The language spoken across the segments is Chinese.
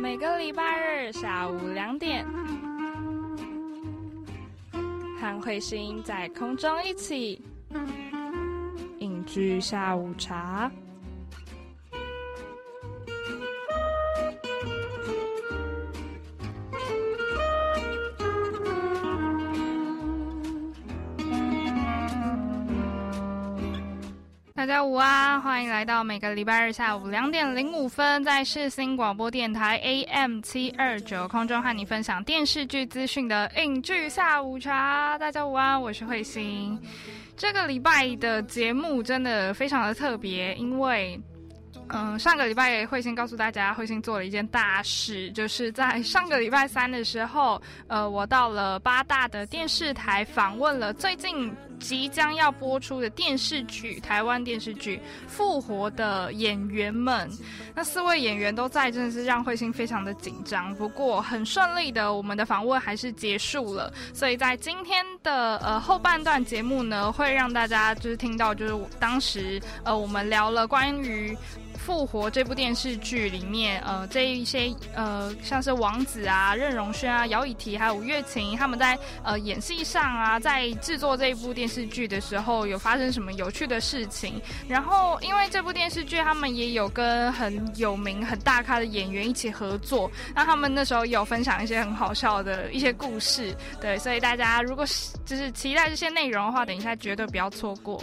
每个礼拜日下午两点，和彗星在空中一起饮居下午茶。大家午安，欢迎来到每个礼拜日下午两点零五分，在世新广播电台 AM 七二九空中和你分享电视剧资讯的影剧下午茶。大家午安，我是慧心。这个礼拜的节目真的非常的特别，因为。嗯，上个礼拜慧心告诉大家，慧心做了一件大事，就是在上个礼拜三的时候，呃，我到了八大的电视台访问了最近即将要播出的电视剧，台湾电视剧《复活》的演员们。那四位演员都在，真的是让慧心非常的紧张。不过很顺利的，我们的访问还是结束了。所以在今天的呃后半段节目呢，会让大家就是听到，就是当时呃我们聊了关于。复活这部电视剧里面，呃，这一些呃，像是王子啊、任容萱啊、姚以缇还有吴月琴，他们在呃演戏上啊，在制作这一部电视剧的时候，有发生什么有趣的事情？然后，因为这部电视剧，他们也有跟很有名、很大咖的演员一起合作，那他们那时候有分享一些很好笑的一些故事，对，所以大家如果是就是期待这些内容的话，等一下绝对不要错过。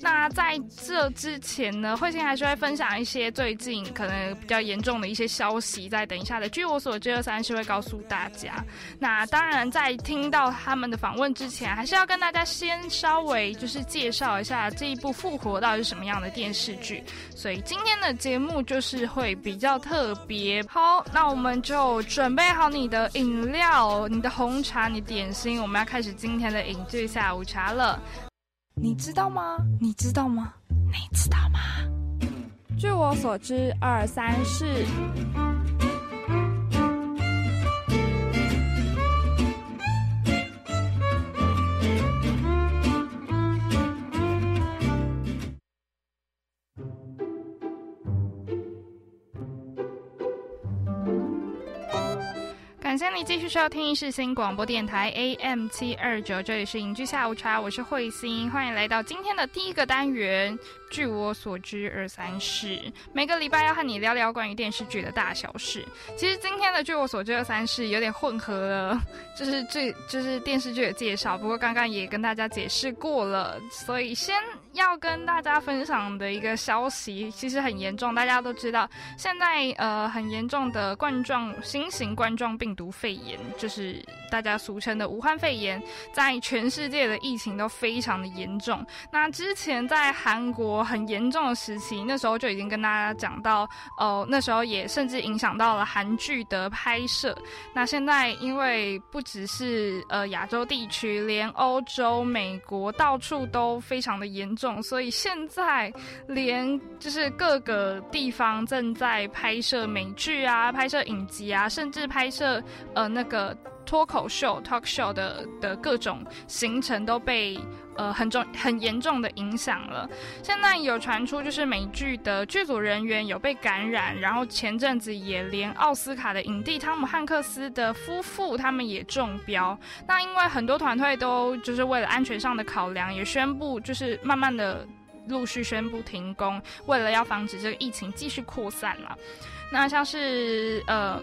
那在这之前呢，慧心还是会分享一些最近可能比较严重的一些消息，在等一下的据我所知，二三是会告诉大家。那当然，在听到他们的访问之前，还是要跟大家先稍微就是介绍一下这一部《复活》到底是什么样的电视剧。所以今天的节目就是会比较特别。好，那我们就准备好你的饮料、你的红茶、你点心，我们要开始今天的影剧下午茶了。你知道吗？你知道吗？你知道吗？据我所知，二三四。感谢你继续收听世新广播电台 AM 七二九，这里是影剧下午茶，我是慧心，欢迎来到今天的第一个单元。据我所知，二三事每个礼拜要和你聊聊关于电视剧的大小事。其实今天的据我所知，二三事有点混合了，就是这就是电视剧的介绍。不过刚刚也跟大家解释过了，所以先要跟大家分享的一个消息，其实很严重。大家都知道，现在呃很严重的冠状新型冠状病毒肺炎，就是大家俗称的武汉肺炎，在全世界的疫情都非常的严重。那之前在韩国。很严重的时期，那时候就已经跟大家讲到，哦，那时候也甚至影响到了韩剧的拍摄。那现在因为不只是呃亚洲地区，连欧洲、美国到处都非常的严重，所以现在连就是各个地方正在拍摄美剧啊、拍摄影集啊，甚至拍摄呃那个。脱口秀 talk show 的的各种行程都被呃很重很严重的影响了。现在有传出就是美剧的剧组人员有被感染，然后前阵子也连奥斯卡的影帝汤姆汉克斯的夫妇他们也中标。那因为很多团队都就是为了安全上的考量，也宣布就是慢慢的陆续宣布停工，为了要防止这个疫情继续扩散了。那像是呃。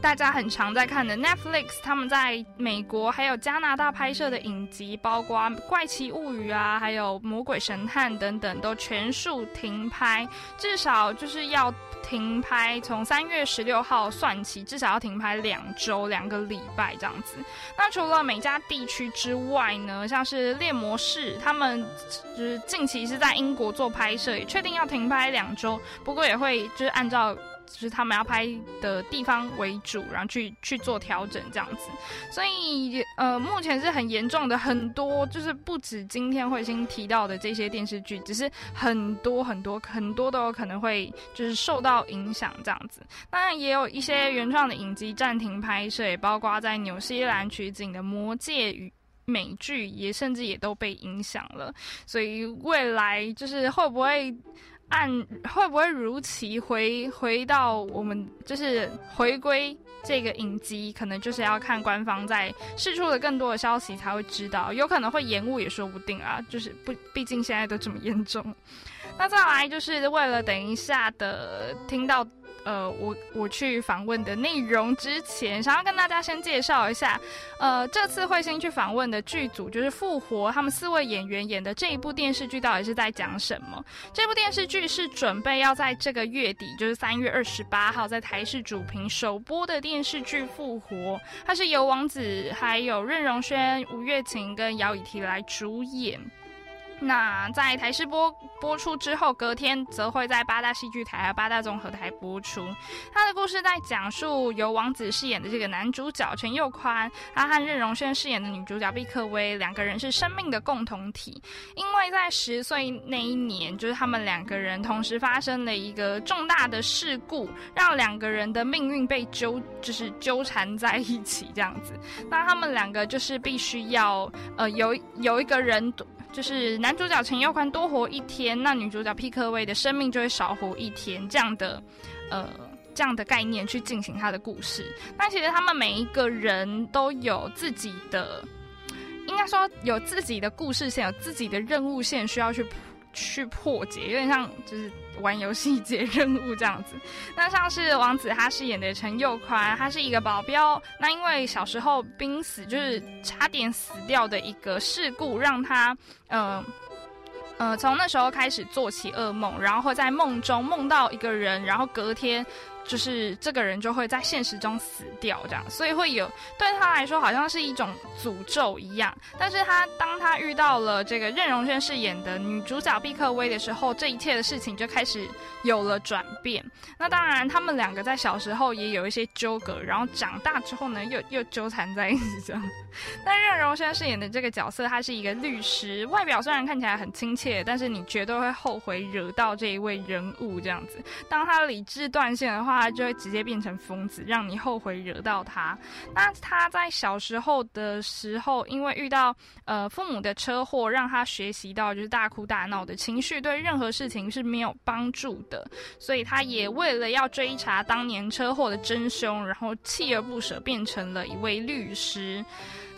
大家很常在看的 Netflix，他们在美国还有加拿大拍摄的影集，包括《怪奇物语》啊，还有《魔鬼神探》等等，都全数停拍，至少就是要停拍，从三月十六号算起，至少要停拍两周、两个礼拜这样子。那除了美加地区之外呢，像是《猎魔士》，他们就是近期是在英国做拍摄，也确定要停拍两周，不过也会就是按照。就是他们要拍的地方为主，然后去去做调整这样子，所以呃，目前是很严重的，很多就是不止今天彗星提到的这些电视剧，只是很多很多很多都有可能会就是受到影响这样子。当然也有一些原创的影集暂停拍摄，也包括在纽西兰取景的《魔戒》与美剧，也甚至也都被影响了。所以未来就是会不会？按会不会如期回回到我们就是回归这个影集，可能就是要看官方在释出了更多的消息才会知道，有可能会延误也说不定啊。就是不，毕竟现在都这么严重。那再来就是为了等一下的听到。呃，我我去访问的内容之前，想要跟大家先介绍一下，呃，这次慧心去访问的剧组就是复活，他们四位演员演的这一部电视剧到底是在讲什么？这部电视剧是准备要在这个月底，就是三月二十八号在台视主频首播的电视剧《复活》，它是由王子、还有任容萱、吴月琴跟姚以缇来主演。那在台视播播出之后，隔天则会在八大戏剧台和八大综合台播出。他的故事在讲述由王子饰演的这个男主角陈佑宽，他和任容萱饰演的女主角毕克威两个人是生命的共同体。因为在十岁那一年，就是他们两个人同时发生了一个重大的事故，让两个人的命运被纠就是纠缠在一起这样子。那他们两个就是必须要呃有有一个人。就是男主角陈耀宽多活一天，那女主角皮克威的生命就会少活一天，这样的，呃，这样的概念去进行他的故事。那其实他们每一个人都有自己的，应该说有自己的故事线，有自己的任务线需要去去破解，有点像就是。玩游戏解任务这样子，那像是王子他饰演的陈佑宽，他是一个保镖。那因为小时候濒死，就是差点死掉的一个事故，让他嗯呃从那时候开始做起噩梦，然后会在梦中梦到一个人，然后隔天。就是这个人就会在现实中死掉，这样，所以会有对他来说好像是一种诅咒一样。但是他当他遇到了这个任容萱饰演的女主角毕克威的时候，这一切的事情就开始有了转变。那当然，他们两个在小时候也有一些纠葛，然后长大之后呢，又又纠缠在一起这样。但任容萱饰演的这个角色，他是一个律师，外表虽然看起来很亲切，但是你绝对会后悔惹到这一位人物这样子。当他理智断线的话。他就会直接变成疯子，让你后悔惹到他。那他在小时候的时候，因为遇到呃父母的车祸，让他学习到就是大哭大闹的情绪对任何事情是没有帮助的，所以他也为了要追查当年车祸的真凶，然后锲而不舍，变成了一位律师。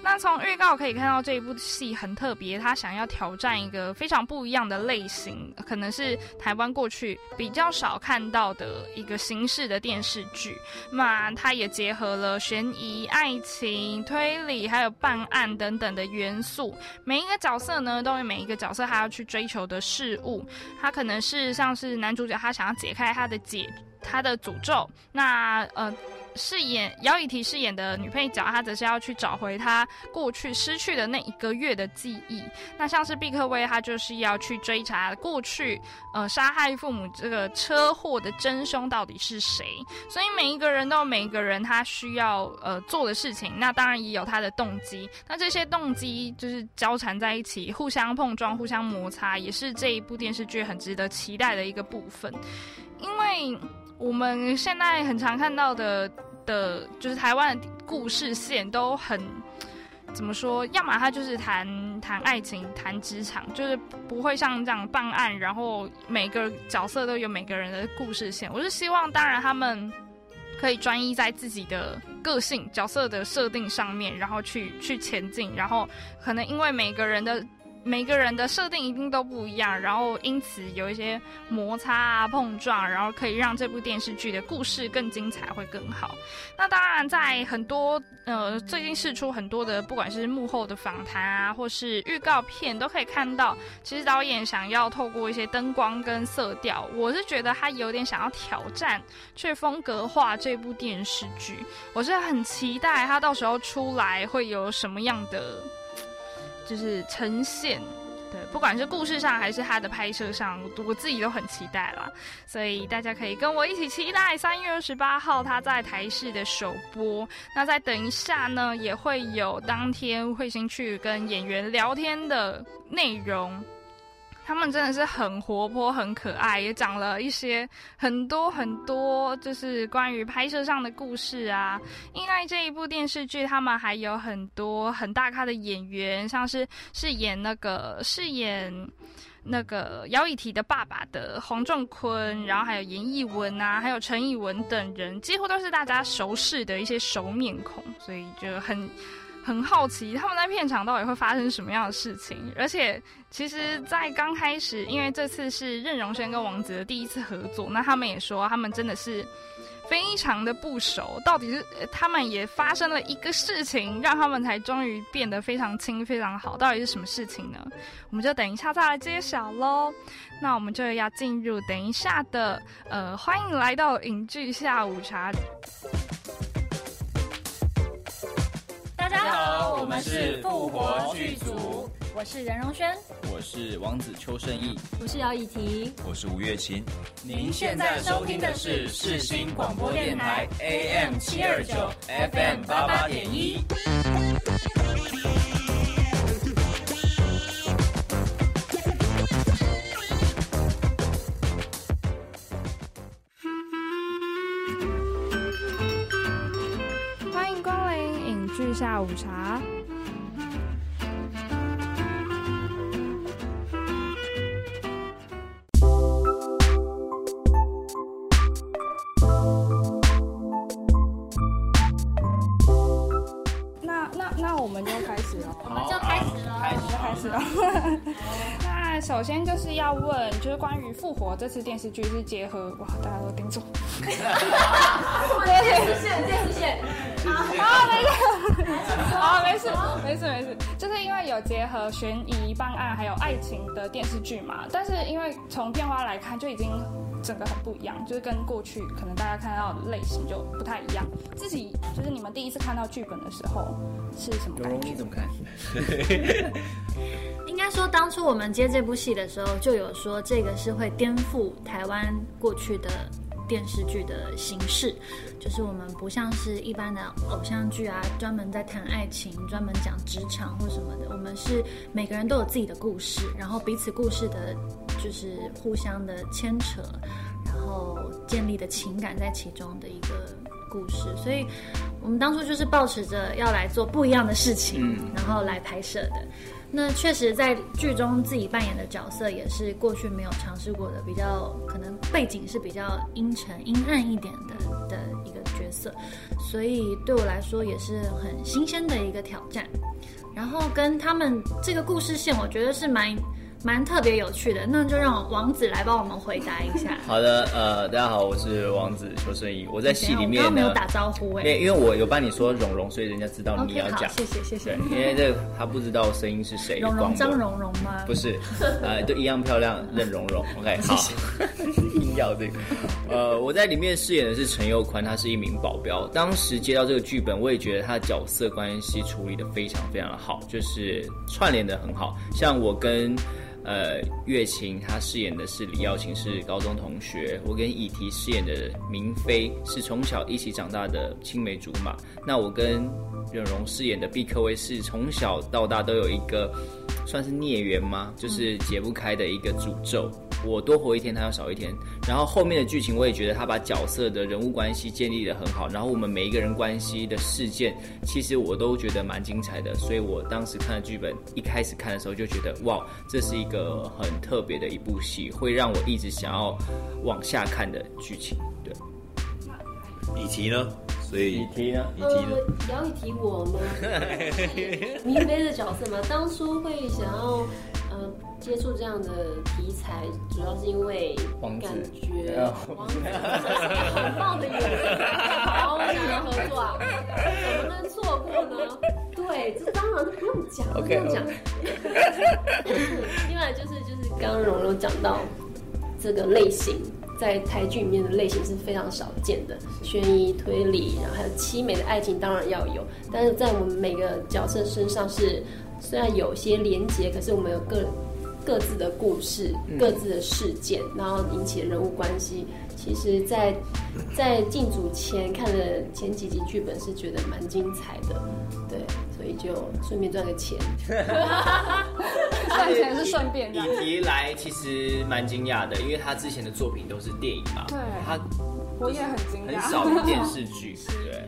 那从预告可以看到，这一部戏很特别，他想要挑战一个非常不一样的类型，可能是台湾过去比较少看到的一个形式的电视剧。那它也结合了悬疑、爱情、推理，还有办案等等的元素。每一个角色呢，都有每一个角色他要去追求的事物。他可能是像是男主角，他想要解开他的解他的诅咒。那呃。饰演姚以缇饰演的女配角，她则是要去找回她过去失去的那一个月的记忆。那像是毕克威，他就是要去追查过去，呃，杀害父母这个车祸的真凶到底是谁。所以每一个人都有每一个人他需要呃做的事情，那当然也有他的动机。那这些动机就是交缠在一起，互相碰撞、互相摩擦，也是这一部电视剧很值得期待的一个部分，因为。我们现在很常看到的的，就是台湾的故事线都很怎么说？要么他就是谈谈爱情、谈职场，就是不会像这样办案，然后每个角色都有每个人的故事线。我是希望，当然他们可以专一在自己的个性、角色的设定上面，然后去去前进，然后可能因为每个人的。每个人的设定一定都不一样，然后因此有一些摩擦啊、碰撞，然后可以让这部电视剧的故事更精彩，会更好。那当然，在很多呃最近试出很多的，不管是幕后的访谈啊，或是预告片，都可以看到，其实导演想要透过一些灯光跟色调，我是觉得他有点想要挑战，去风格化这部电视剧。我是很期待他到时候出来会有什么样的。就是呈现，对，不管是故事上还是它的拍摄上，我自己都很期待啦。所以大家可以跟我一起期待三月二十八号它在台视的首播。那再等一下呢，也会有当天慧星去跟演员聊天的内容。他们真的是很活泼、很可爱，也讲了一些很多很多，就是关于拍摄上的故事啊。因为这一部电视剧，他们还有很多很大咖的演员，像是饰演那个饰演那个姚以缇的爸爸的黄仲坤，然后还有严艺文啊，还有陈以文等人，几乎都是大家熟识的一些熟面孔，所以就很。很好奇他们在片场到底会发生什么样的事情，而且其实，在刚开始，因为这次是任容萱跟王子的第一次合作，那他们也说他们真的是非常的不熟，到底是他们也发生了一个事情，让他们才终于变得非常亲、非常好，到底是什么事情呢？我们就等一下再来揭晓喽。那我们就要进入等一下的呃，欢迎来到影剧下午茶。家好，我们是复活剧组，我是任荣轩，我是王子邱胜义，我是姚以缇，我是吴月琴。您现在收听的是世新广播电台 AM 七二九 FM 八八点一。茶。那那那我们就开始了，我们就开始了，我们就开始了。那首先就是要问，就是关于复活这次电视剧是结合哇，大家都盯住。电视线，电视线。好，没事，啊，没事，没事，没事，就是因为有结合悬疑、办案还有爱情的电视剧嘛。但是因为从片花来看，就已经整个很不一样，就是跟过去可能大家看到的类型就不太一样。自己就是你们第一次看到剧本的时候是什么感觉？怎么看？应该说，当初我们接这部戏的时候，就有说这个是会颠覆台湾过去的。电视剧的形式，就是我们不像是一般的偶像剧啊，专门在谈爱情，专门讲职场或什么的。我们是每个人都有自己的故事，然后彼此故事的，就是互相的牵扯，然后建立的情感在其中的一个故事。所以，我们当初就是抱持着要来做不一样的事情，然后来拍摄的。那确实，在剧中自己扮演的角色也是过去没有尝试过的，比较可能背景是比较阴沉、阴暗一点的的一个角色，所以对我来说也是很新鲜的一个挑战。然后跟他们这个故事线，我觉得是蛮。蛮特别有趣的，那就让王子来帮我们回答一下。好的，呃，大家好，我是王子邱胜义，我在戏里面刚刚没有打招呼哎，因为我有帮你说蓉蓉，所以人家知道你要讲。谢谢谢谢。因为这个他不知道声音是谁。蓉蓉张蓉蓉吗？不是，呃，都一样漂亮，任蓉蓉。OK，好。硬要这个，呃，我在里面饰演的是陈佑宽，他是一名保镖。当时接到这个剧本，我也觉得他的角色关系处理的非常非常的好，就是串联的很好，像我跟。呃，月琴她饰演的是李耀琴，是高中同学。我跟以缇饰演的明妃是从小一起长大的青梅竹马。那我跟任荣饰演的毕克威是从小到大都有一个算是孽缘吗？就是解不开的一个诅咒。我多活一天，他要少一天。然后后面的剧情，我也觉得他把角色的人物关系建立的很好。然后我们每一个人关系的事件，其实我都觉得蛮精彩的。所以我当时看的剧本，一开始看的时候就觉得，哇，这是一个很特别的一部戏，会让我一直想要往下看的剧情。对。以缇呢？所以以缇呢？以缇呢？姚以缇我吗？明妃的角色吗？当初会想要。接触这样的题材，主要是因为感觉 王子很棒的演员，好想要合作啊，怎么能错过呢？对，这当然不用讲，不用讲。另外就是就是刚刚蓉蓉讲到这个类型，在台剧里面的类型是非常少见的，悬疑推理，然后还有凄美的爱情，当然要有。但是在我们每个角色身上是虽然有些连结，可是我们有个。各自的故事，各自的事件，然后引起的人物关系，其实，在在进组前看了前几集剧本，是觉得蛮精彩的，对，所以就顺便赚个钱。赚钱是顺便的。以提来其实蛮惊讶的，因为他之前的作品都是电影嘛，对，他我也很惊讶，很少电视剧，对。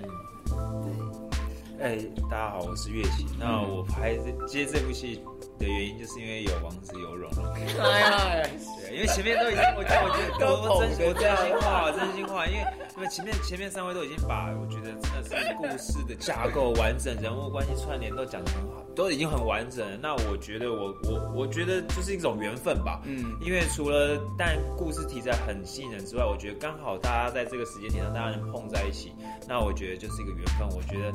哎，大家好，我是月琴。那我拍这接这部戏。的原因，就是因为有王子有荣荣。哎呀，对，因为前面都已经，我觉得我觉得我真我真心话，真心话，因为因为前面前面三位都已经把我觉得真的是故事的架构完整，人物关系串联都讲得很好，都已经很完整。那我觉得我我我觉得就是一种缘分吧。嗯，因为除了但故事题材很吸引人之外，我觉得刚好大家在这个时间点上大家能碰在一起，那我觉得就是一个缘分。我觉得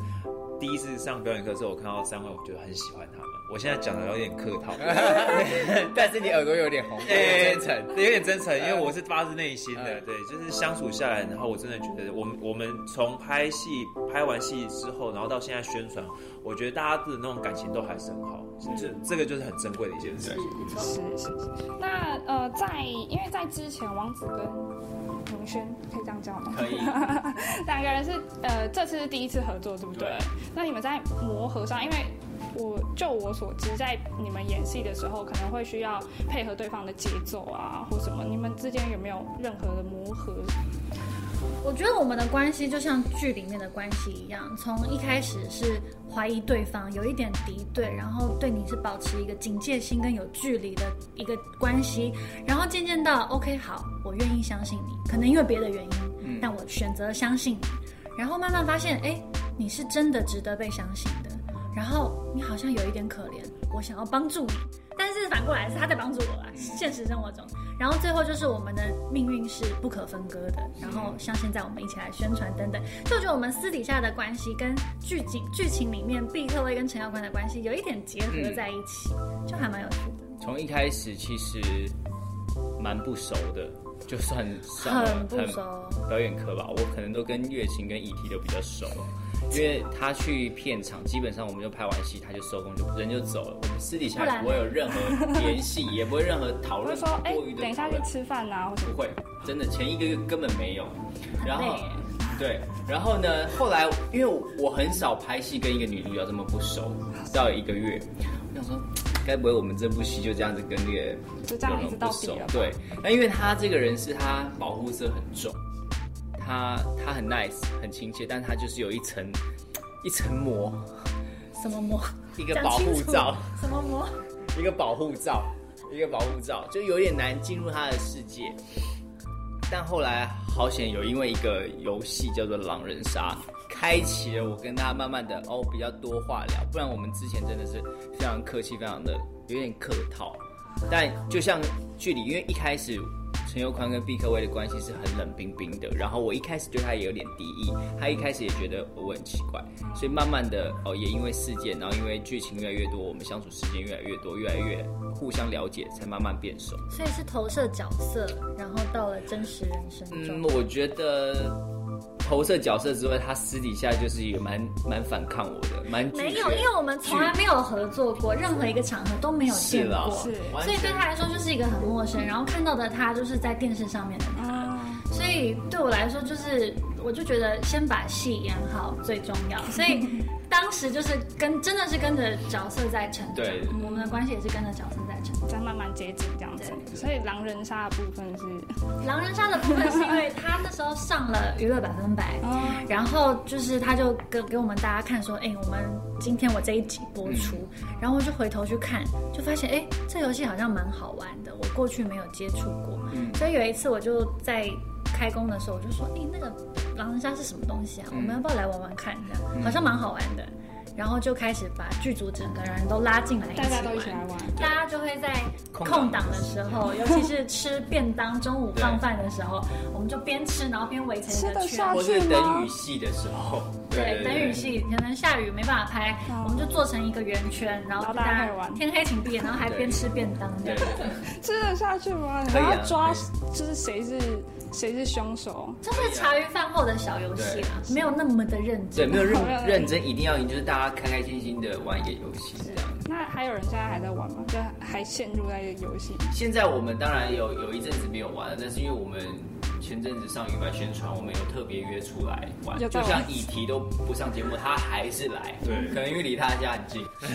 第一次上表演课的时候，我看到三位，我就很喜欢他们。我现在讲的有点客套，但是你耳朵有点红，真诚，有点真诚，因为我是发自内心的，对，就是相处下来，然后我真的觉得，我们我们从拍戏拍完戏之后，然后到现在宣传，我觉得大家的那种感情都还是很好，这这个就是很珍贵的一件事。是是是。那呃，在因为在之前，王子跟明轩可以这样叫吗？可以。两个人是呃，这次是第一次合作，对不对？那你们在磨合上，因为。我就我所知，在你们演戏的时候，可能会需要配合对方的节奏啊，或什么。你们之间有没有任何的磨合？我觉得我们的关系就像剧里面的关系一样，从一开始是怀疑对方，有一点敌对，然后对你是保持一个警戒心跟有距离的一个关系，然后渐渐到 OK 好，我愿意相信你，可能因为别的原因，但我选择相信你，然后慢慢发现，哎，你是真的值得被相信的。然后你好像有一点可怜，我想要帮助你，但是反过来是他在帮助我啊，现实生活中。然后最后就是我们的命运是不可分割的。然后像现在我们一起来宣传等等，就觉得我们私底下的关系跟剧情剧情里面毕克威跟陈耀宽的关系有一点结合在一起，就还蛮有趣的。从一开始其实蛮不熟的，就算很不熟表演课吧，我可能都跟乐琴跟议题都比较熟。因为他去片场，基本上我们就拍完戏，他就收工，就人就走了。我们私底下也不会有任何联系，也不会任何讨论。说，哎，等一下去吃饭呐，不会，真的前一个月根本没有。然后，对，然后呢，后来因为我很少拍戏，跟一个女主角这么不熟，到一个月，我想说，该不会我们这部戏就这样子跟那个就这样一直到底了？对，那因为他这个人是他保护色很重。他他很 nice，很亲切，但他就是有一层一层膜，什么膜？一个保护罩。什么膜？一个保护罩，一个保护罩，就有点难进入他的世界。但后来好险有因为一个游戏叫做狼人杀，开启了我跟他慢慢的哦比较多话聊，不然我们之前真的是非常客气，非常的有点客套。但就像距离，因为一开始。陈佑宽跟毕克威的关系是很冷冰冰的，然后我一开始对他也有点敌意，他一开始也觉得我很奇怪，所以慢慢的哦，也因为事件，然后因为剧情越来越多，我们相处时间越来越多，越来越互相了解，才慢慢变熟。所以是投射角色，然后到了真实人生中。嗯，我觉得。投射角色之外，他私底下就是也蛮蛮反抗我的，蛮没有，因为我们从来没有合作过，任何一个场合都没有见过，是，所以对他来说就是一个很陌生。然后看到的他就是在电视上面的他，所以对我来说就是，我就觉得先把戏演好最重要。所以当时就是跟真的是跟着角色在成长，对，我们的关系也是跟着角色在成，在慢慢接近这样子。所以狼人杀的部分是，狼人杀的部分是因为他那时候上了娱乐百分百。然后就是他就给给我们大家看说，哎，我们今天我这一集播出，然后我就回头去看，就发现哎，这游戏好像蛮好玩的，我过去没有接触过，所以有一次我就在开工的时候，我就说，哎，那个狼人杀是什么东西啊？我们要不要来玩玩看？这样好像蛮好玩的。然后就开始把剧组整个人都拉进来，大家都一起来玩。大家就会在空档的时候，尤其是吃便当、中午放饭的时候，我们就边吃，然后边围成一个圈。或是等雨戏的时候，对，等雨戏可能下雨没办法拍，我们就做成一个圆圈，然后大家。天黑请闭眼，然后还边吃便当，这样 吃得下去吗？你要抓，就是谁是。谁是凶手？这是茶余饭后的小游戏啦，没有那么的认真。对，没有认认真，一定要赢，就是大家开开心心的玩一个游戏这样。那还有人现在还在玩吗？就还陷入在游戏？现在我们当然有有一阵子没有玩了，但是因为我们。前阵子上鱼白宣传，我们有特别约出来玩，就像议题都不上节目，他还是来。对，可能因为离他家很近。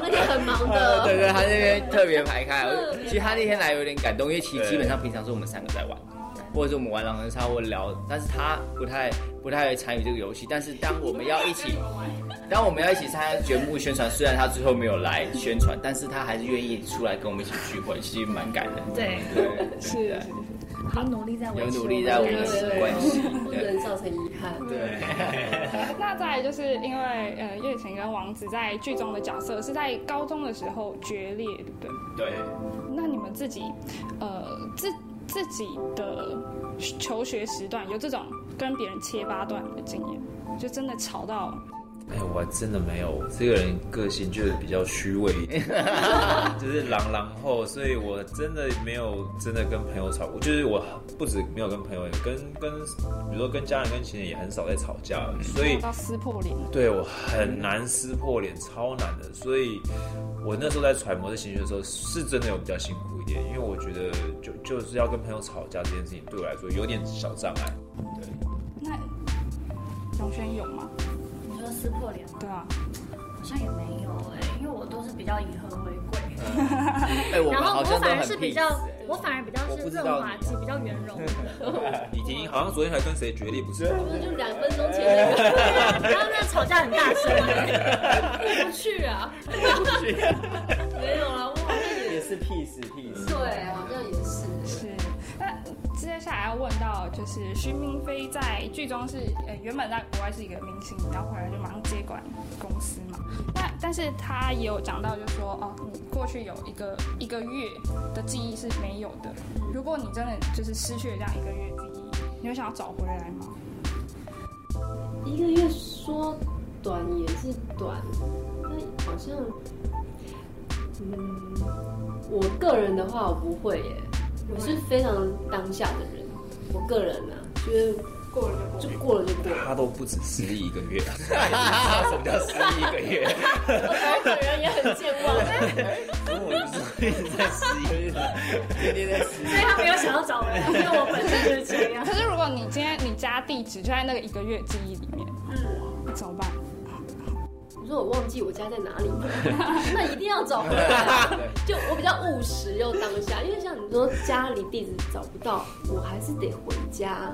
那天很忙的。对对，他那边特别排开。其实他那天来有点感动，因为其实基本上平常是我们三个在玩。或者是我们玩狼人杀或聊，但是他不太不太会参与这个游戏。但是当我们要一起，当我们要一起参加节目宣传，虽然他最后没有来宣传，但是他还是愿意出来跟我们一起聚会，其实蛮感人。对对，是。有努力在维持，有努力在维持关系，不能造成遗憾。对。那再来就是因为呃，叶晴跟王子在剧中的角色是在高中的时候决裂，对不对？对。那你们自己呃自自己的求学时段有这种跟别人切八段的经验，就真的吵到。哎，我真的没有。这个人个性就是比较虚伪，就是狼狼后，所以我真的没有真的跟朋友吵过。就是我不止没有跟朋友，跟跟比如说跟家人、跟亲人也很少在吵架，所以到撕破脸。对我很难撕破脸，超难的。所以我那时候在揣摩这情绪的时候，是真的有比较辛苦一点，因为我觉得就就是要跟朋友吵架这件事情，对我来说有点小障碍。对，那永轩有吗？撕破脸吗？对啊，好像也没有哎，因为我都是比较以和为贵。然后我反而是比较，我反而比较是润滑剂，比较圆融。已经好像昨天还跟谁决裂不是？不是就两分钟前 那个，然后那吵架很大声，过不去啊，过不去。没有了，我好像也是 peace peace。对，好像也是是。那接下来要问到，就是徐明飞在剧中是呃原本在国外是一个明星，然后回来就马上接管公司嘛。那但是他也有讲到，就是说哦，你过去有一个一个月的记忆是没有的。如果你真的就是失去了这样一个月记忆，你会想要找回来吗？一个月说短也是短，但好像，嗯，我个人的话我不会耶。我是非常当下的人，我个人呢，就是过了就就过了就过了。他都不止失忆一个月，什么叫失忆一个月？我本人也很健忘，我就是一直在失忆，天天在失忆。所以他没有想要找人，因为我本身就是这样。可是如果你今天你家地址就在那个一个月记忆里面，嗯，怎么办？我说我忘记我家在哪里，那一定要找回来。就我比较务实又当下，因为像你说家里地址找不到，我还是得回家。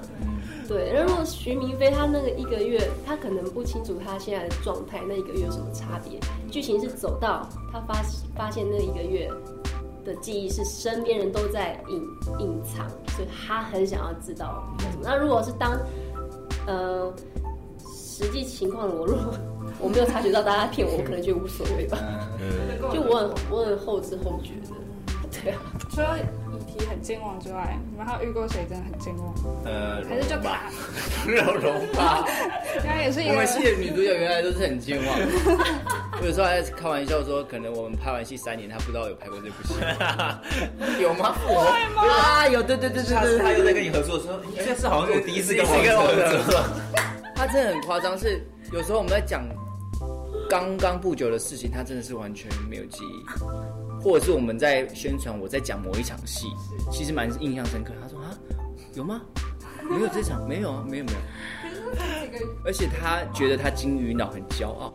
对，那如果徐明飞他那个一个月，他可能不清楚他现在的状态，那一个月有什么差别？剧情是走到他发发现那一个月的记忆是身边人都在隐隐藏，所以他很想要知道什么。那如果是当呃实际情况，我如果我没有察觉到大家骗我，我可能觉得无所谓吧。就我很我很后知后觉的，对啊。除了以提很健忘之外，你们还有遇过谁真的很健忘？呃，还是就他？有容吧？应该 也是一个。我们戏的女主角原来都是很健忘。我有时候还开玩笑说，可能我们拍完戏三年，他不知道有拍过这部戏。有吗？会吗？啊，有，对对对对对。他又在跟你合作的时候，这次好像是第一次跟我合作。他真的很夸张，是有时候我们在讲。刚刚不久的事情，他真的是完全没有记忆，或者是我们在宣传，我在讲某一场戏，其实蛮印象深刻。他说啊，有吗？没有这场，没有啊，没有没有。而且他觉得他金鱼脑很骄傲。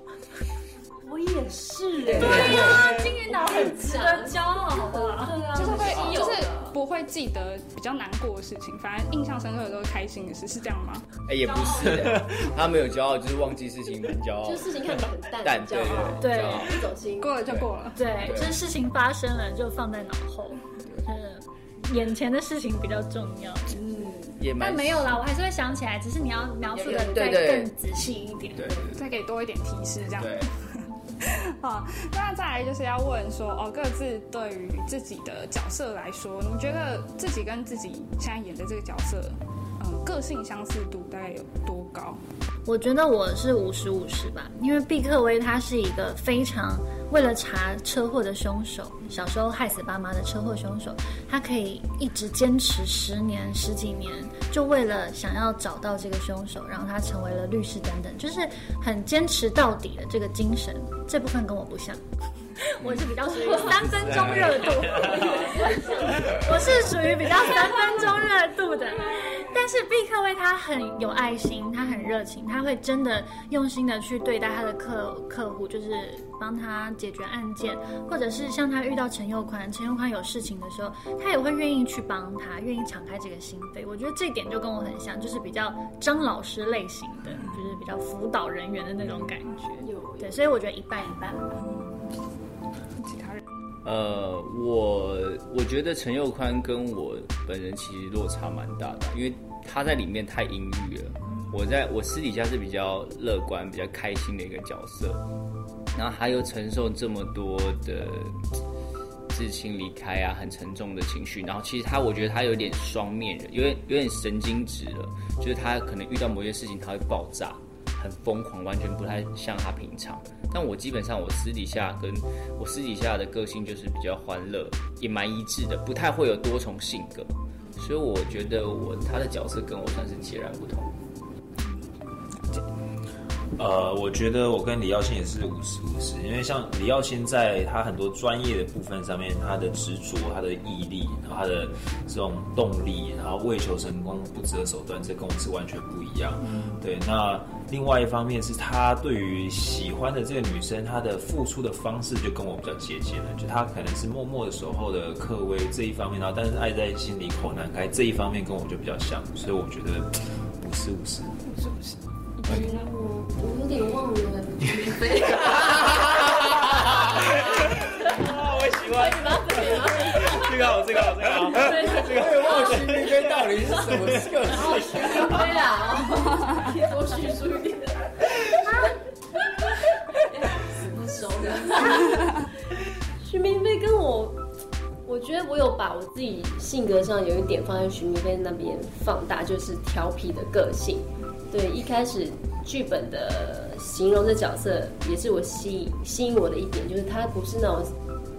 我也是哎，对呀，金鱼脑很值得骄傲的，对啊，就是会，就是不会记得比较难过的事情，反而印象深刻的都是开心的事，是这样吗？哎，也不是，他没有骄傲，就是忘记事情，很骄傲，就事情看起来很淡，淡，对对对，不走心，过了就过了，对，就是事情发生了就放在脑后，是眼前的事情比较重要，嗯，也但没有啦，我还是会想起来，只是你要描述的再更仔细一点，对，再给多一点提示，这样。好，那再来就是要问说哦，各自对于自己的角色来说，你觉得自己跟自己现在演的这个角色，嗯，个性相似度大概有多高？我觉得我是五十五十吧，因为毕克威他是一个非常为了查车祸的凶手，小时候害死爸妈的车祸凶手，他可以一直坚持十年十几年，就为了想要找到这个凶手，然后他成为了律师等等，就是很坚持到底的这个精神，这部分跟我不像。我是比较属于 三分钟热度，我是属于比较三分钟热度的。但是毕克威他很有爱心，他很热情，他会真的用心的去对待他的客客户，就是帮他解决案件，或者是像他遇到陈佑宽，陈佑宽有事情的时候，他也会愿意去帮他，愿意敞开这个心扉。我觉得这一点就跟我很像，就是比较张老师类型的，就是比较辅导人员的那种感觉。有对，所以我觉得一半一半吧。其他人，呃，我我觉得陈佑宽跟我本人其实落差蛮大的，因为他在里面太阴郁了。我在我私底下是比较乐观、比较开心的一个角色，然后他又承受这么多的至亲离开啊，很沉重的情绪。然后其实他，我觉得他有点双面人，有点有点神经质了，就是他可能遇到某些事情他会爆炸，很疯狂，完全不太像他平常。但我基本上我私底下跟我私底下的个性就是比较欢乐，也蛮一致的，不太会有多重性格。所以我觉得我他的角色跟我算是截然不同。呃，我觉得我跟李耀先也是五十五十，因为像李耀先在他很多专业的部分上面，他的执着、他的毅力，然后他的这种动力，然后为求成功不择手段，这跟我是完全不一样。嗯，对。那另外一方面是他对于喜欢的这个女生，他的付出的方式就跟我比较接近了，就他可能是默默的守候的客威这一方面，然后但是爱在心里口难开这一方面跟我就比较像，所以我觉得五十五十，五十五十。我我有点忘了许飞。我喜欢。这个好，这个好，这个好。这个我也忘了许飞到底是什么个性。许飞啊，多叙述一点。不熟的。徐明飞跟我，我觉得我有把我自己性格上有一点放在徐明飞那边放大，就是调皮的个性。对，一开始剧本的形容的角色也是我吸吸引我的一点，就是他不是那种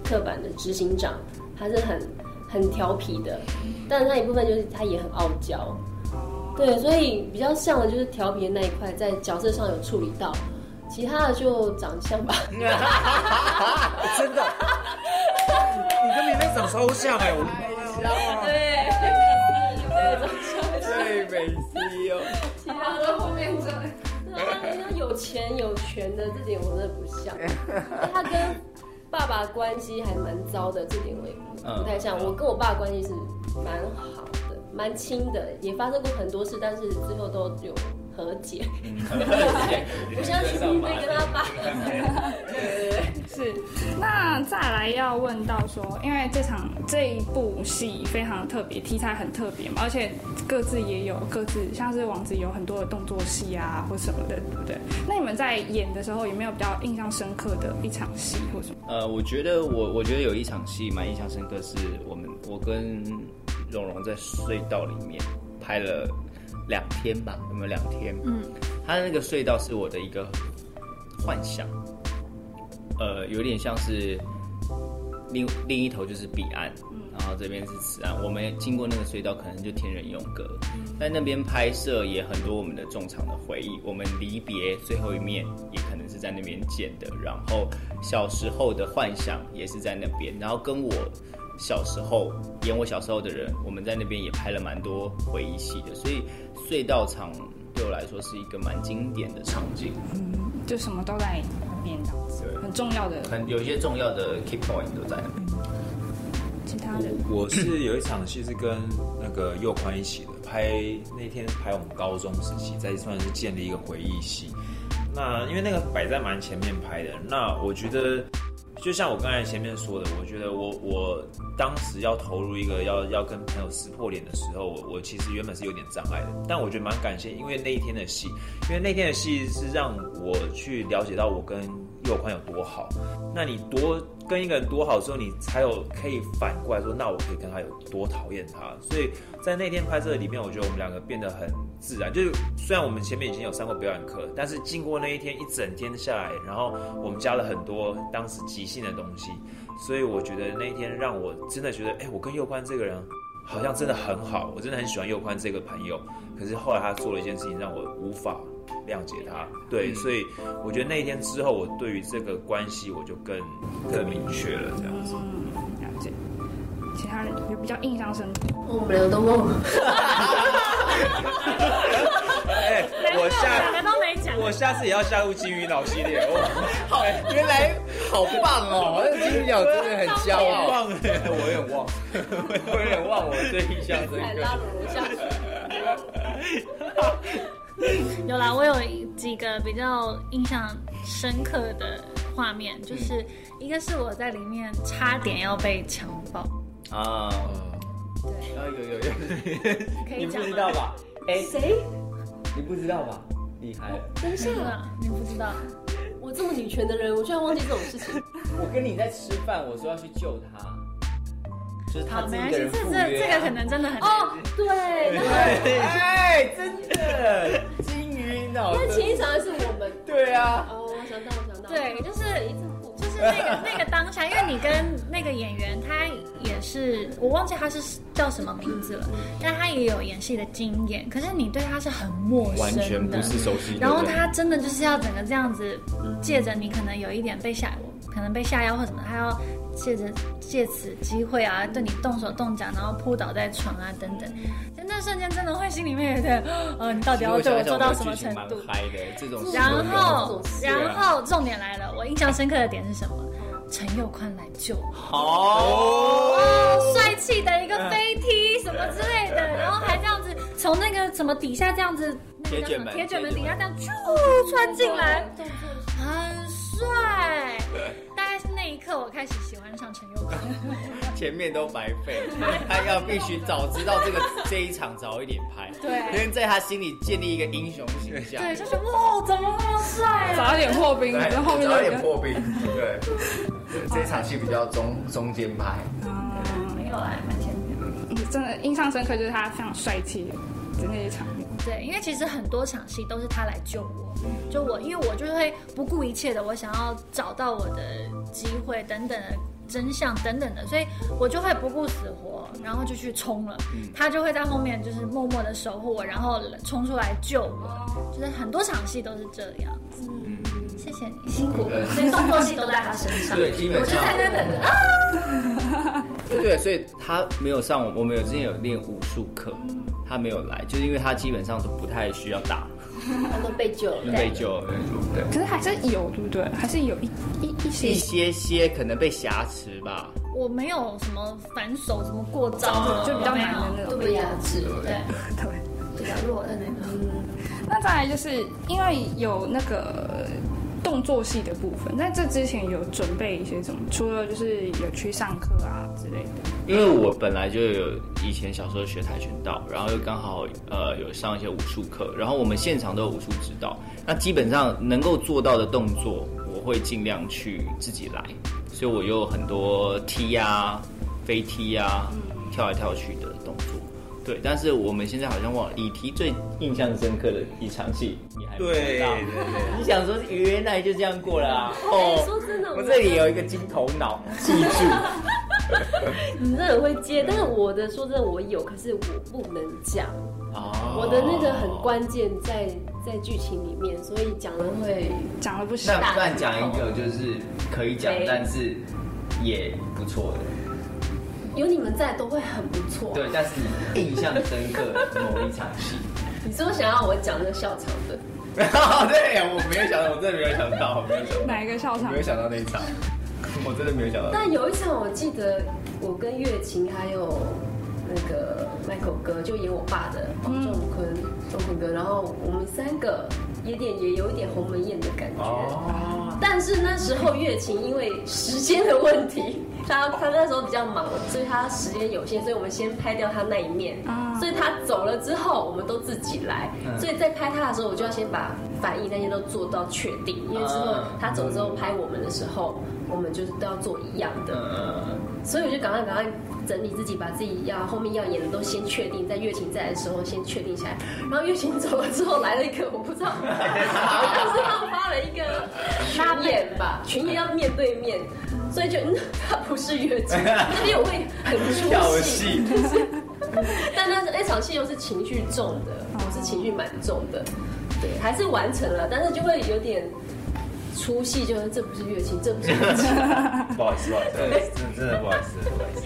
刻板的执行长，他是很很调皮的，但是他一部分就是他也很傲娇，对，所以比较像的就是调皮的那一块，在角色上有处理到，其他的就长相吧。真的，你跟明明长超像哎，我对，对，长相对美西哦。有钱有权的这点我真的不像，他跟爸爸关系还蛮糟的，这点我也不太像。我跟我爸关系是蛮好的，蛮亲的，也发生过很多事，但是最后都有。和解，不像许明飞跟他爸。对对对，是。那再来要问到说，因为这场这一部戏非常特别，题材很特别嘛，而且各自也有各自，像是王子有很多的动作戏啊或什么的，对不对？那你们在演的时候有没有比较印象深刻的一场戏或什么？呃，我觉得我我觉得有一场戏蛮印象深刻，是我们我跟蓉蓉在隧道里面拍了。两天吧，有没有两天？嗯，它的那个隧道是我的一个幻想，呃，有点像是另另一头就是彼岸，然后这边是此岸。我们经过那个隧道，可能就天人永隔。在那边拍摄也很多我们的重场的回忆，我们离别最后一面也可能是在那边见的。然后小时候的幻想也是在那边，然后跟我。小时候演我小时候的人，我们在那边也拍了蛮多回忆戏的，所以隧道场对我来说是一个蛮经典的场景。嗯，就什么都在那边这样子，很重要的，很有一些重要的 key point 都在那边。其他的，我是有一场戏是跟那个佑宽一起的，拍那天拍我们高中时期，在算是建立一个回忆戏。那因为那个摆在蛮前面拍的，那我觉得。就像我刚才前面说的，我觉得我我当时要投入一个要要跟朋友撕破脸的时候，我我其实原本是有点障碍的。但我觉得蛮感谢，因为那一天的戏，因为那天的戏是让我去了解到我跟佑宽有多好。那你多跟一个人多好之后，你才有可以反过来说，那我可以跟他有多讨厌他。所以在那天拍摄里面，我觉得我们两个变得很自然。就是虽然我们前面已经有上过表演课，但是经过那一天一整天下来，然后我们加了很多当时即兴的东西，所以我觉得那一天让我真的觉得，哎，我跟佑宽这个人好像真的很好，我真的很喜欢右宽这个朋友。可是后来他做了一件事情，让我无法谅解他。对，所以我觉得那一天之后，我对于这个关系我就更更明确了，这样子。了解。其他人有比较印象深刻？我们两个都忘了。哎，我下两个都没讲。我下次也要加入金鱼脑系列。哇，好，原来好棒哦！那金鱼脑真的很骄傲。棒哎，我有点忘，我有点忘我最印象深刻。拉我下去。有啦，我有几个比较印象深刻的画面，就是一个是我在里面差点要被强暴啊。对，啊有有有，你不知道吧？哎，谁？你不知道吧？厉害了！等一下，你不知道？我这么女权的人，我居然忘记这种事情。我跟你在吃饭，我说要去救他，就是他自己一个人赴约。这个可能真的很哦，对对，哎，真的金鱼脑。因为前一场是我们。对啊。哦，我想到，我想到。对，就是。就是那个那个当下，因为你跟那个演员，他也是我忘记他是叫什么名字了，但他也有演戏的经验。可是你对他是很陌生的，完全不是熟悉。然后他真的就是要整个这样子，借着你可能有一点被下，可能被下药或什么，他要借着借此机会啊，对你动手动脚，然后扑倒在床啊等等。在那瞬间，真的会心里面有点，呃，你到底要对我做到什么程度？然后，然后重点来了，我印象深刻的点是什么？陈佑宽来救，哦，帅气的一个飞踢什么之类的，然后还这样子从那个什么底下这样子，铁卷门，铁卷门底下这样咻穿进来，很帅。大概是那一刻，我开始喜欢上陈佑宽。前面都白费，他要必须早知道这个 这一场早一点拍，对，因为在他心里建立一个英雄形象。对，就是哇，怎么那么帅？早一点破冰，然后早一点破冰。对，这一场戏比较中中间拍。嗯，没有来蛮前面。真的印象深刻就是他非常帅气的那一场面。对，因为其实很多场戏都是他来救我。就我，因为我就会不顾一切的，我想要找到我的机会等等的真相等等的，所以我就会不顾死活，然后就去冲了。他就会在后面就是默默的守护我，然后冲出来救我。就是很多场戏都是这样子。谢谢你辛苦，所以 动作戏都在他身上。对，基本上。我就在那等着啊。对，所以他没有上，我们有之前有练武术课，他没有来，就是因为他基本上都不太需要打。他都被救了，被救了，对。可是还是有，对不对？还是有一一一些一些些可能被挟持吧。我没有什么反手，什么过招，就比较难的那种，都被压制，对 对，比较弱的那种。那再来就是因为有那个。动作戏的部分，在这之前有准备一些什么？除了就是有去上课啊之类的。因为我本来就有以前小时候学跆拳道，然后又刚好呃有上一些武术课，然后我们现场都有武术指导。那基本上能够做到的动作，我会尽量去自己来，所以我有很多踢啊、飞踢啊、跳来跳去的动作。对，但是我们现在好像忘了李提最印象深刻的一场戏，你还对对对，你想说原来就这样过了啊？哦，说真的，我这里有一个金头脑，记住。你真的很会接，但是我的说真的我有，可是我不能讲。哦。我的那个很关键在在剧情里面，所以讲了会讲了不行。那不然讲一个就是可以讲，但是也不错的。有你们在都会很不错。对，但是你印象深刻某一场戏，你是不是想要我讲那个笑场的？对，我没有想到，我真的没有想到，没有想到哪一个笑场？没有想到那一场，我真的没有想到。但有一场我记得，我跟月琴还有那个 Michael 哥，就演我爸的黄仲坤，仲坤哥，然后我们三个有点也有一点鸿门宴的感觉。哦。但是那时候月琴因为时间的问题。他他那时候比较忙，所以他时间有限，所以我们先拍掉他那一面。啊所以他走了之后，我们都自己来。所以在拍他的时候，我就要先把反应那些都做到确定，因为之后他走之后拍我们的时候，我们就是都要做一样的。所以我就赶快赶快整理自己，把自己要后面要演的都先确定，在月琴在的时候先确定下来。然后月琴走了之后，来了一个我不知道，好像是他发了一个群演吧，群演要面对面。所以就他不是月经，那边我会很出戏，但那那场戏又是情绪重的，我是情绪蛮重的，对，还是完成了，但是就会有点出戏，就是这不是乐器，这不是乐器，不好意思，不好意思，真真的不好意思，不好意思。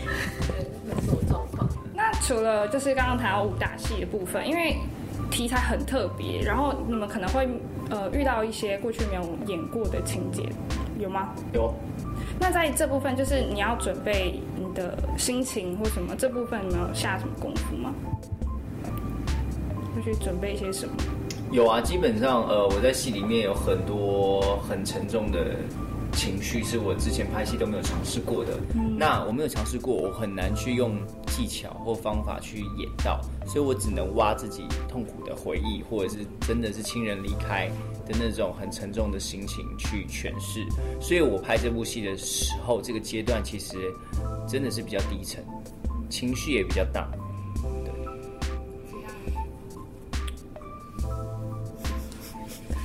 对，那是我状况。那除了就是刚刚谈到武打戏的部分，因为题材很特别，然后你们可能会呃遇到一些过去没有演过的情节，有吗？有。那在这部分，就是你要准备你的心情或什么，这部分你们有下什么功夫吗？会去准备一些什么？有啊，基本上呃，我在戏里面有很多很沉重的情绪，是我之前拍戏都没有尝试过的。那我没有尝试过，我很难去用技巧或方法去演到，所以我只能挖自己痛苦的回忆，或者是真的是亲人离开的那种很沉重的心情去诠释。所以我拍这部戏的时候，这个阶段其实真的是比较低沉，情绪也比较大。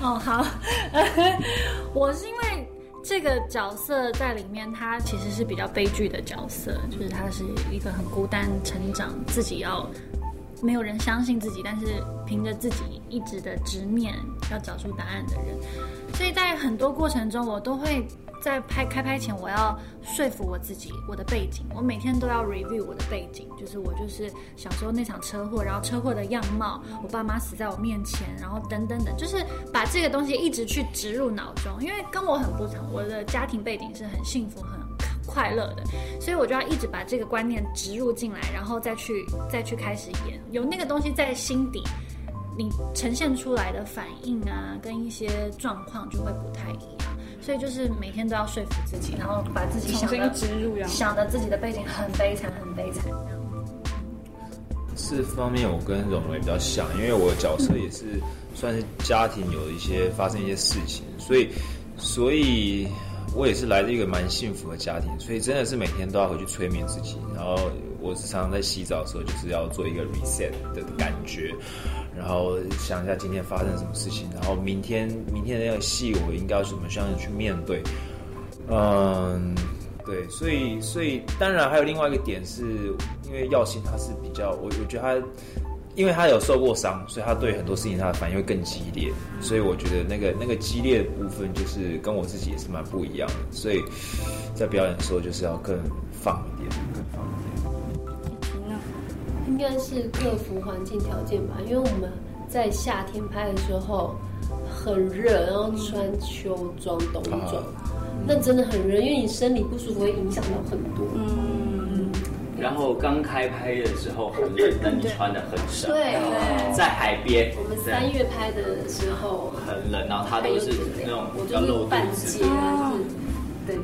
哦，好，我是因为这个角色在里面，他其实是比较悲剧的角色，就是他是一个很孤单成长，自己要没有人相信自己，但是凭着自己一直的执念要找出答案的人，所以在很多过程中，我都会。在拍开拍前，我要说服我自己，我的背景，我每天都要 review 我的背景，就是我就是小时候那场车祸，然后车祸的样貌，我爸妈死在我面前，然后等等等，就是把这个东西一直去植入脑中，因为跟我很不同，我的家庭背景是很幸福、很快乐的，所以我就要一直把这个观念植入进来，然后再去再去开始演，有那个东西在心底，你呈现出来的反应啊，跟一些状况就会不太一样。所以就是每天都要说服自己，然后把自己想的植入，想的自己的背景很悲惨，很悲惨。这方面我跟荣荣也比较像，因为我的角色也是算是家庭有一些发生一些事情，所以所以我也是来自一个蛮幸福的家庭，所以真的是每天都要回去催眠自己，然后我是常常在洗澡的时候就是要做一个 reset 的感觉。然后想一下今天发生什么事情，然后明天明天的那个戏我应该要怎么样去面对？嗯，对，所以所以当然还有另外一个点是，因为耀星他是比较我我觉得他，因为他有受过伤，所以他对很多事情他的反应会更激烈，所以我觉得那个那个激烈的部分就是跟我自己也是蛮不一样的，所以在表演的时候就是要更放一点，更放一点。应该是克服环境条件吧，因为我们在夏天拍的时候很热，然后穿秋装、冬装，那真的很热，因为你生理不舒服会影响到很多。嗯，然后刚开拍的时候很冷，那你穿的很少。对，在海边，我们三月拍的时候很冷，然后他都是那种比较露半截啊。对，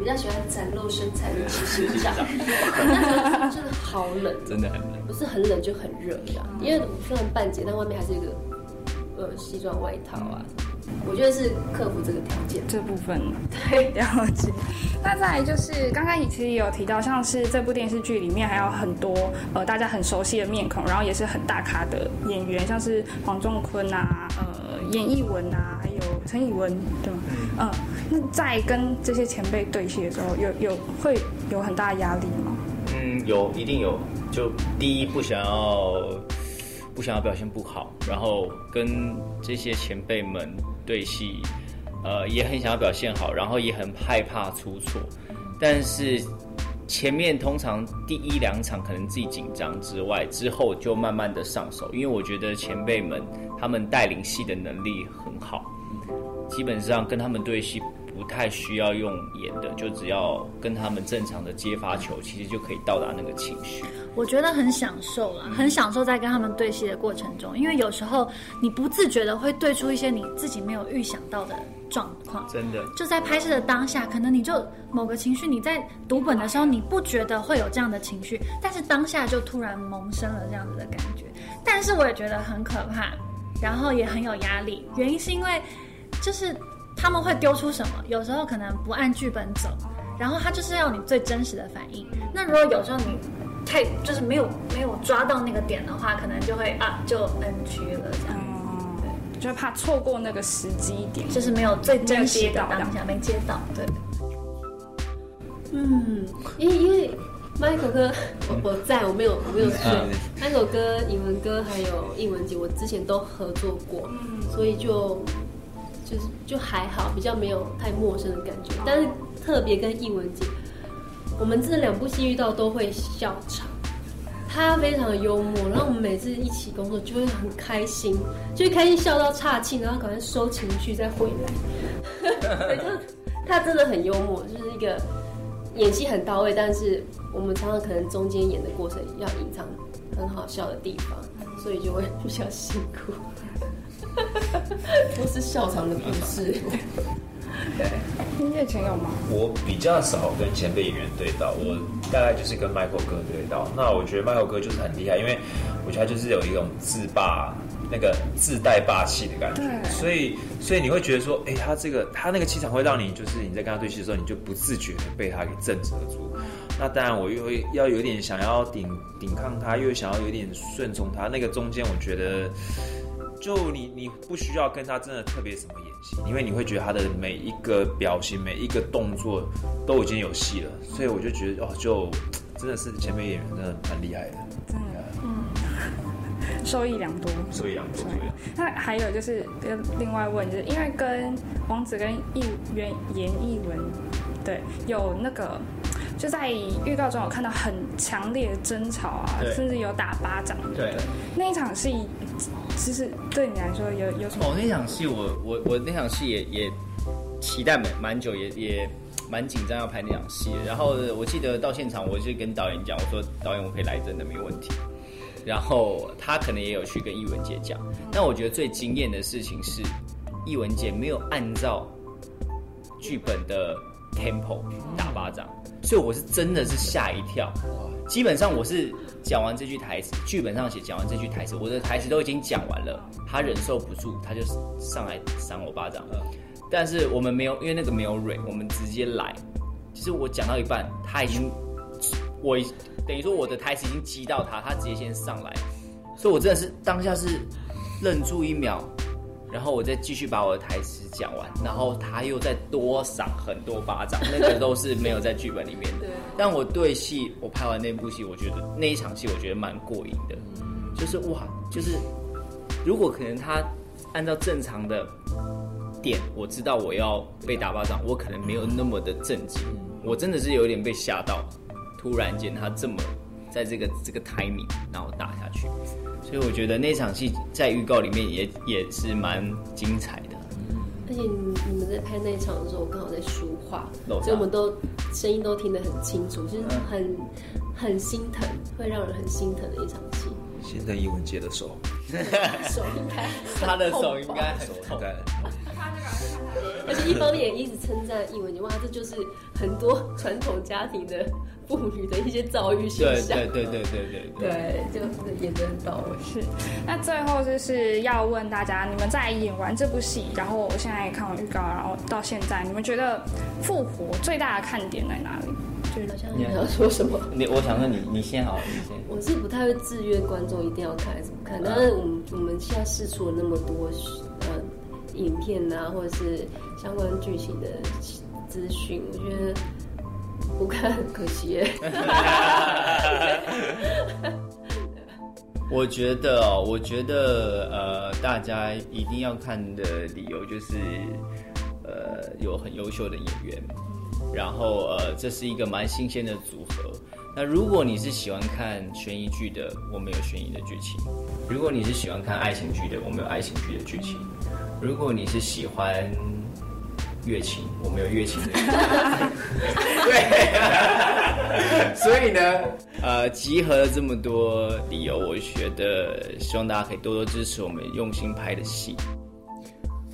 比较喜欢展露身材的形象。那时候真的好冷，真的很冷，不是很冷就很热这样。因为虽然半截，但外面还是一个呃西装外套啊。我觉得是克服这个条件这部分，对，了解。那再来就是刚刚其实也有提到，像是这部电视剧里面还有很多呃大家很熟悉的面孔，然后也是很大咖的演员，像是黄仲坤啊，呃严艺文啊，还有陈以文，对吗？嗯。在跟这些前辈对戏的时候，有有会有很大压力吗？嗯，有，一定有。就第一，不想要不想要表现不好，然后跟这些前辈们对戏，呃，也很想要表现好，然后也很害怕出错。但是前面通常第一两场可能自己紧张之外，之后就慢慢的上手，因为我觉得前辈们他们带领戏的能力很好，基本上跟他们对戏。不太需要用演的，就只要跟他们正常的接发球，其实就可以到达那个情绪。我觉得很享受啦，很享受在跟他们对戏的过程中，因为有时候你不自觉的会对出一些你自己没有预想到的状况。真的，就在拍摄的当下，可能你就某个情绪，你在读本的时候你不觉得会有这样的情绪，但是当下就突然萌生了这样子的感觉。但是我也觉得很可怕，然后也很有压力，原因是因为就是。他们会丢出什么？有时候可能不按剧本走，然后他就是要你最真实的反应。那如果有时候你太就是没有没有抓到那个点的话，可能就会啊就 NG 了这样。对，就怕错过那个时机点，就是没有最真实的当下没接到。对。嗯，因为因为 Michael 哥，我我在我没有我没有睡。Michael 哥、英文歌还有英文姐，我之前都合作过，所以就就是就还好，比较没有太陌生的感觉。但是特别跟英文姐，我们这两部戏遇到都会笑场。他非常的幽默，然后我们每次一起工作就会很开心，就会开心笑到岔气，然后赶快收情绪再回来。他真的很幽默，就是一个演戏很到位，但是我们常常可能中间演的过程要隐藏很好笑的地方，所以就会比较辛苦。都是笑场的故事。对，叶晨有吗？我比较少跟前辈演员对到，我大概就是跟 Michael 哥对到。那我觉得 Michael 哥就是很厉害，因为我觉得他就是有一种自霸、那个自带霸气的感觉。所以，所以你会觉得说，哎，他这个他那个气场会让你，就是你在跟他对戏的时候，你就不自觉的被他给震慑住。那当然，我又会要有点想要顶顶抗他，又想要有点顺从他，那个中间，我觉得。就你，你不需要跟他真的特别什么演戏，因为你会觉得他的每一个表情、每一个动作都已经有戏了，所以我就觉得哦，就 真的是前辈演员真的蛮厉害的，真的，嗯，受益良多，受益良多。那还有就是，另外问，就是因为跟王子跟艺原严艺文，对，有那个就在预告中有看到很强烈的争吵啊，甚至有打巴掌，对，那一场戏。其实对你来说有有什么？哦，那场戏我我我那场戏也也期待蛮蛮久，也也蛮紧张要拍那场戏。然后我记得到现场，我就跟导演讲，我说导演我可以来真的没问题。然后他可能也有去跟易文杰讲。但我觉得最惊艳的事情是，易文杰没有按照剧本的 tempo 打巴掌，所以我是真的是吓一跳。基本上我是讲完这句台词，剧本上写讲完这句台词，我的台词都已经讲完了，他忍受不住，他就上来扇我巴掌。但是我们没有，因为那个没有蕊，我们直接来。其实我讲到一半，他已经，我等于说我的台词已经击到他，他直接先上来，所以我真的是当下是愣住一秒。然后我再继续把我的台词讲完，然后他又再多赏很多巴掌，那个都是没有在剧本里面的。但我对戏，我拍完那部戏，我觉得那一场戏我觉得蛮过瘾的，就是哇，就是如果可能他按照正常的点，我知道我要被打巴掌，我可能没有那么的震惊，我真的是有点被吓到，突然间他这么在这个这个 timing 然后打下去。所以我觉得那场戏在预告里面也也是蛮精彩的。而且你们在拍那一场的时候，我刚好在书画，所以我们都声音都听得很清楚，就是很很心疼，会让人很心疼的一场戏。心疼易文杰的手，手应该他的手应该很痛。而且一方面也一直称赞易文杰，哇，这就是很多传统家庭的。妇女的一些遭遇现象，对对对对对对对，就是演的很到位。是，那最后就是要问大家，你们在演完这部戏，然后我现在看完预告，然后到现在，你们觉得复活最大的看点在哪里？就是好像你要说什么？你我想说你你先好，你先。我是不太会制约观众一定要看还是不看，但是我们我们现在试出了那么多呃影片啊，或者是相关剧情的资讯，我觉得。不看很可惜耶。我觉得哦，我觉得呃，大家一定要看的理由就是，呃，有很优秀的演员，然后呃，这是一个蛮新鲜的组合。那如果你是喜欢看悬疑剧的，我们有悬疑的剧情；如果你是喜欢看爱情剧的，我们有爱情剧的剧情；如果你是喜欢。乐琴，我没有乐琴的。对，所以呢，呃，集合了这么多理由，我觉得希望大家可以多多支持我们用心拍的戏。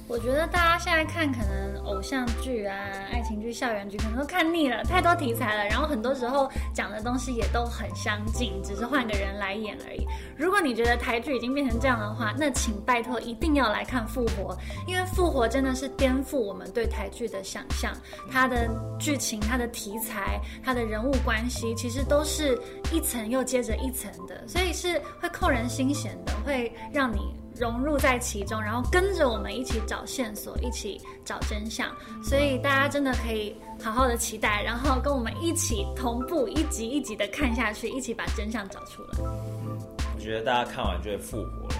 我觉得大家现在看可能偶像剧啊、爱情剧、校园剧，可能都看腻了，太多题材了。然后很多时候讲的东西也都很相近，只是换个人来演而已。如果你觉得台剧已经变成这样的话，那请拜托一定要来看《复活》，因为《复活》真的是颠覆我们对台剧的想象。它的剧情、它的题材、它的人物关系，其实都是一层又接着一层的，所以是会扣人心弦的，会让你。融入在其中，然后跟着我们一起找线索，一起找真相。所以大家真的可以好好的期待，然后跟我们一起同步一集一集的看下去，一起把真相找出来。我觉得大家看完就会复活了。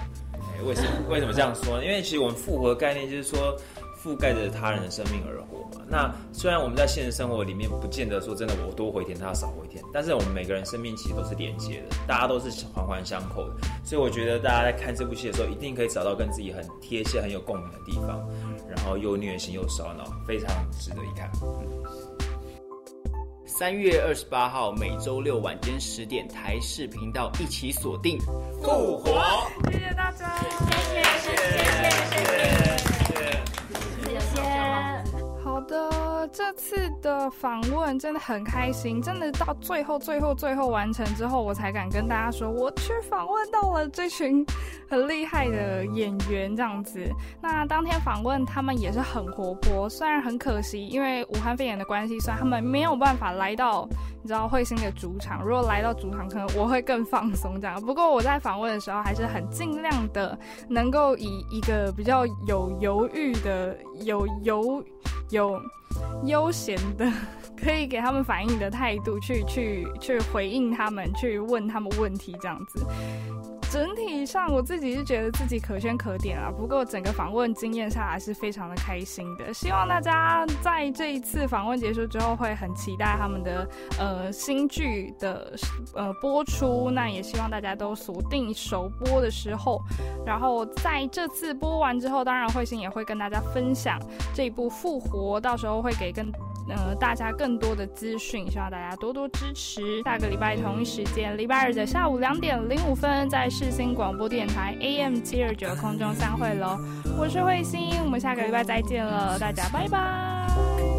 为什么？为什么这样说？因为其实我们复活的概念就是说。覆盖着他人的生命而活嘛？那虽然我们在现实生活里面不见得说真的我多活一天，他少活一天，但是我们每个人生命其实都是连接的，大家都是环环相扣的。所以我觉得大家在看这部戏的时候，一定可以找到跟自己很贴切、很有共鸣的地方，然后又虐心又烧脑，非常值得一看。三月二十八号每周六晚间十点，台视频道一起锁定复活。谢谢大家，谢谢谢谢谢谢。的，这次的访问真的很开心，真的到最后、最后、最后完成之后，我才敢跟大家说，我去访问到了这群很厉害的演员，这样子。那当天访问他们也是很活泼，虽然很可惜，因为武汉肺炎的关系，所以他们没有办法来到知道彗星的主场。如果来到主场，可能我会更放松这样。不过我在访问的时候，还是很尽量的，能够以一个比较有犹豫的、有犹。有悠闲的，可以给他们反应的态度，去去去回应他们，去问他们问题，这样子。整体上，我自己是觉得自己可圈可点啊。不过整个访问经验下来是非常的开心的。希望大家在这一次访问结束之后，会很期待他们的呃新剧的呃播出。那也希望大家都锁定首播的时候。然后在这次播完之后，当然慧心也会跟大家分享这一部复活，到时候会给更。呃，大家更多的资讯，希望大家多多支持。下个礼拜同一时间，礼拜二的下午两点零五分，在世新广播电台 AM 七二九空中相会喽。我是慧心，我们下个礼拜再见了，大家拜拜。